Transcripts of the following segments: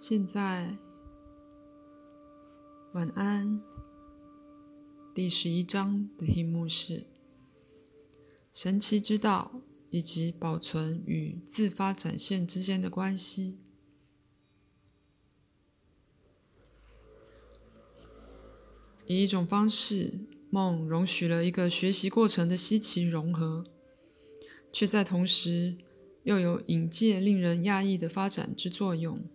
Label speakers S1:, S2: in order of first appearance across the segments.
S1: 现在，晚安。第十一章的题目是“神奇之道”以及保存与自发展现之间的关系。以一种方式，梦容许了一个学习过程的稀奇融合，却在同时又有引介令人讶异的发展之作用。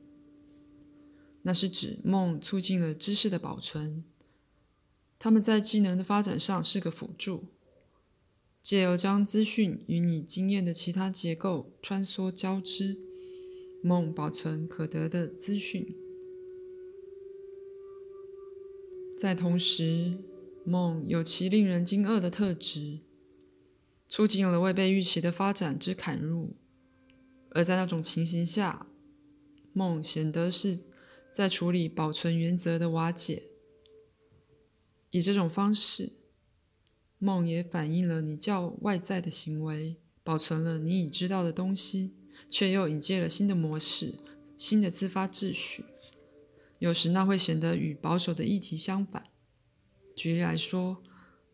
S1: 那是指梦促进了知识的保存，他们在技能的发展上是个辅助，借由将资讯与你经验的其他结构穿梭交织，梦保存可得的资讯。在同时，梦有其令人惊愕的特质，促进了未被预期的发展之砍入，而在那种情形下，梦显得是。在处理保存原则的瓦解，以这种方式，梦也反映了你较外在的行为，保存了你已知道的东西，却又引介了新的模式、新的自发秩序。有时那会显得与保守的议题相反。举例来说，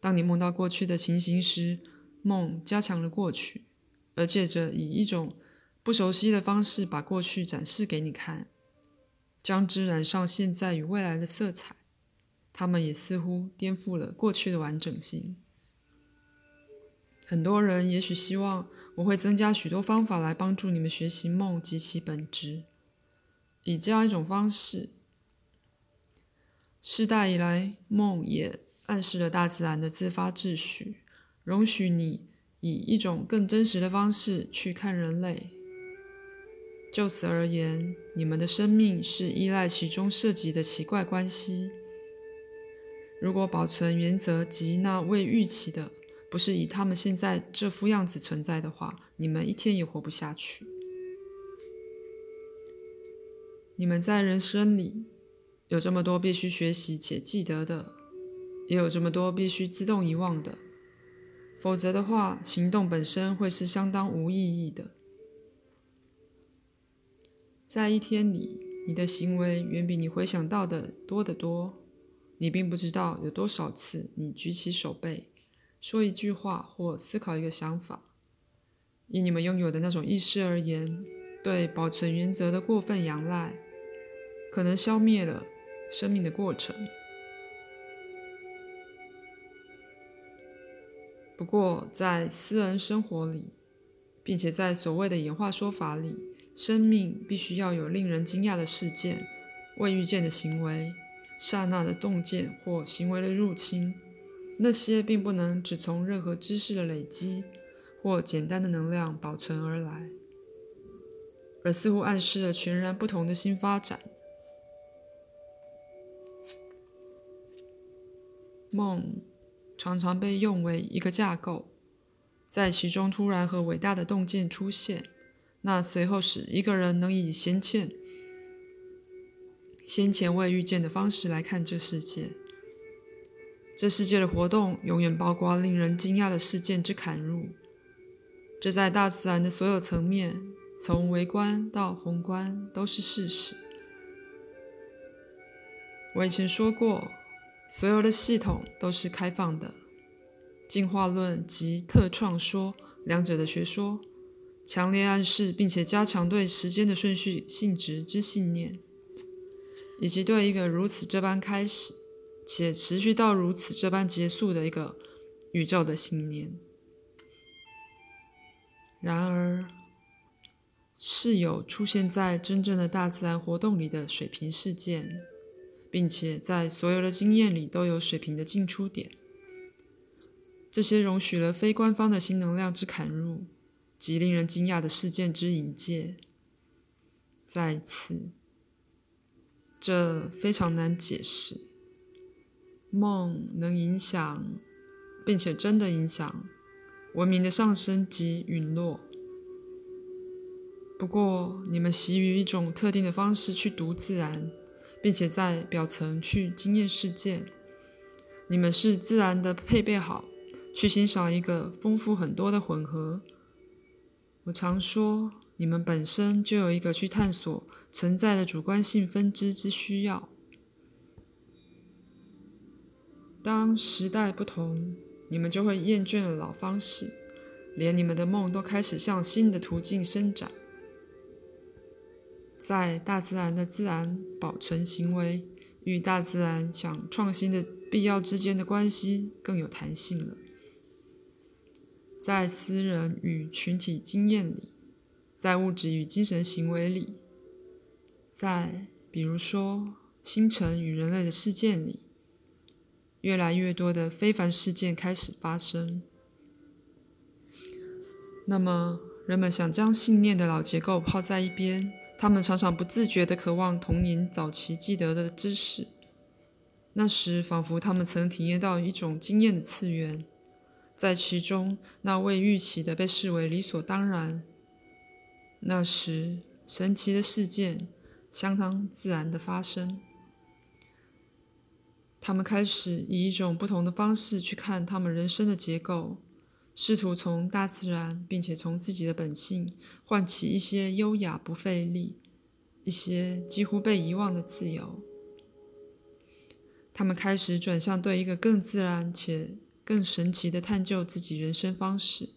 S1: 当你梦到过去的情形时，梦加强了过去，而借着以一种不熟悉的方式把过去展示给你看。将之染上现在与未来的色彩，他们也似乎颠覆了过去的完整性。很多人也许希望我会增加许多方法来帮助你们学习梦及其本质。以这样一种方式，世代以来，梦也暗示了大自然的自发秩序，容许你以一种更真实的方式去看人类。就此而言，你们的生命是依赖其中涉及的奇怪关系。如果保存原则及那未预期的不是以他们现在这副样子存在的话，你们一天也活不下去。你们在人生里有这么多必须学习且记得的，也有这么多必须自动遗忘的，否则的话，行动本身会是相当无意义的。在一天里，你的行为远比你回想到的多得多。你并不知道有多少次你举起手背，说一句话或思考一个想法。以你们拥有的那种意识而言，对保存原则的过分仰赖，可能消灭了生命的过程。不过，在私人生活里，并且在所谓的演化说法里，生命必须要有令人惊讶的事件、未遇见的行为、刹那的洞见或行为的入侵。那些并不能只从任何知识的累积或简单的能量保存而来，而似乎暗示了全然不同的新发展。梦常常被用为一个架构，在其中突然和伟大的洞见出现。那随后使一个人能以先前先前未遇见的方式来看这世界。这世界的活动永远包括令人惊讶的事件之砍入。这在大自然的所有层面，从微观到宏观，都是事实。我以前说过，所有的系统都是开放的。进化论及特创说两者的学说。强烈暗示，并且加强对时间的顺序性质之信念，以及对一个如此这般开始且持续到如此这般结束的一个宇宙的信念。然而，是有出现在真正的大自然活动里的水平事件，并且在所有的经验里都有水平的进出点。这些容许了非官方的新能量之砍入。及令人惊讶的事件之引介，再次，这非常难解释。梦能影响，并且真的影响文明的上升及陨落。不过，你们习于一种特定的方式去读自然，并且在表层去经验事件。你们是自然的配备好，去欣赏一个丰富很多的混合。我常说，你们本身就有一个去探索存在的主观性分支之需要。当时代不同，你们就会厌倦了老方式，连你们的梦都开始向新的途径伸展。在大自然的自然保存行为与大自然想创新的必要之间的关系更有弹性了。在私人与群体经验里，在物质与精神行为里，在比如说星辰与人类的事件里，越来越多的非凡事件开始发生。那么，人们想将信念的老结构抛在一边。他们常常不自觉地渴望童年早期记得的知识，那时仿佛他们曾体验到一种经验的次元，在其中那未预期的被视为理所当然。那时神奇的事件相当自然地发生。他们开始以一种不同的方式去看他们人生的结构。试图从大自然，并且从自己的本性唤起一些优雅不费力、一些几乎被遗忘的自由。他们开始转向对一个更自然且更神奇的探究自己人生方式。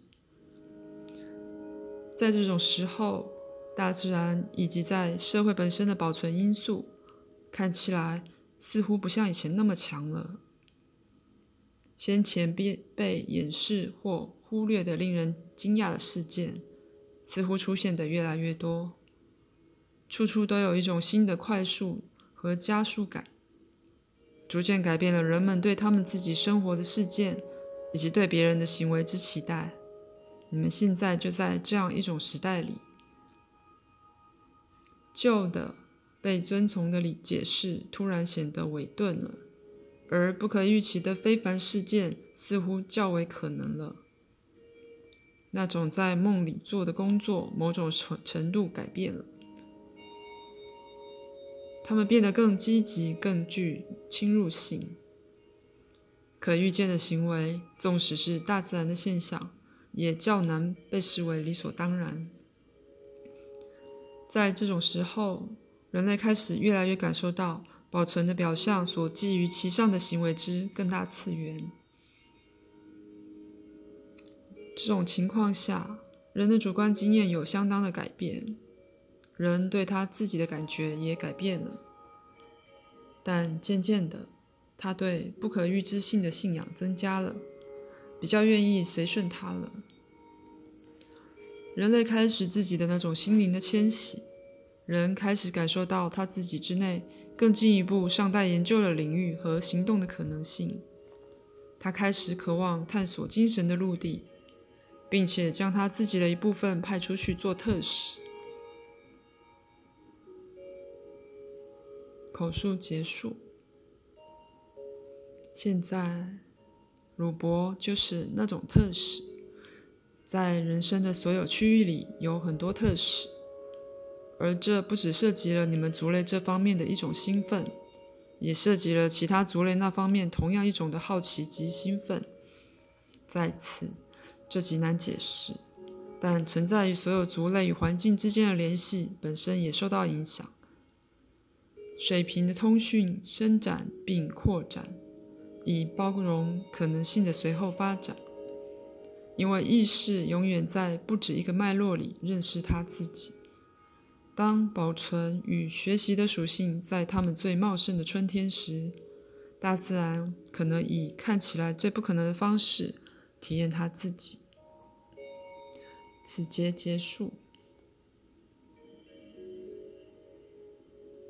S1: 在这种时候，大自然以及在社会本身的保存因素看起来似乎不像以前那么强了。先前被被掩饰或忽略的令人惊讶的事件，似乎出现的越来越多。处处都有一种新的快速和加速感，逐渐改变了人们对他们自己生活的事件以及对别人的行为之期待。你们现在就在这样一种时代里，旧的被遵从的理解释突然显得伪钝了。而不可预期的非凡事件似乎较为可能了。那种在梦里做的工作，某种程程度改变了。他们变得更积极，更具侵入性。可预见的行为，纵使是大自然的现象，也较难被视为理所当然。在这种时候，人类开始越来越感受到。保存的表象所基于其上的行为之更大次元。这种情况下，人的主观经验有相当的改变，人对他自己的感觉也改变了。但渐渐的，他对不可预知性的信仰增加了，比较愿意随顺他了。人类开始自己的那种心灵的迁徙，人开始感受到他自己之内。更进一步尚待研究的领域和行动的可能性，他开始渴望探索精神的陆地，并且将他自己的一部分派出去做特使。口述结束。现在，鲁伯就是那种特使，在人生的所有区域里有很多特使。而这不只涉及了你们族类这方面的一种兴奋，也涉及了其他族类那方面同样一种的好奇及兴奋。在此，这极难解释，但存在于所有族类与环境之间的联系本身也受到影响。水平的通讯伸展并扩展，以包容可能性的随后发展，因为意识永远在不止一个脉络里认识他自己。当保存与学习的属性在它们最茂盛的春天时，大自然可能以看起来最不可能的方式体验它自己。此节结束。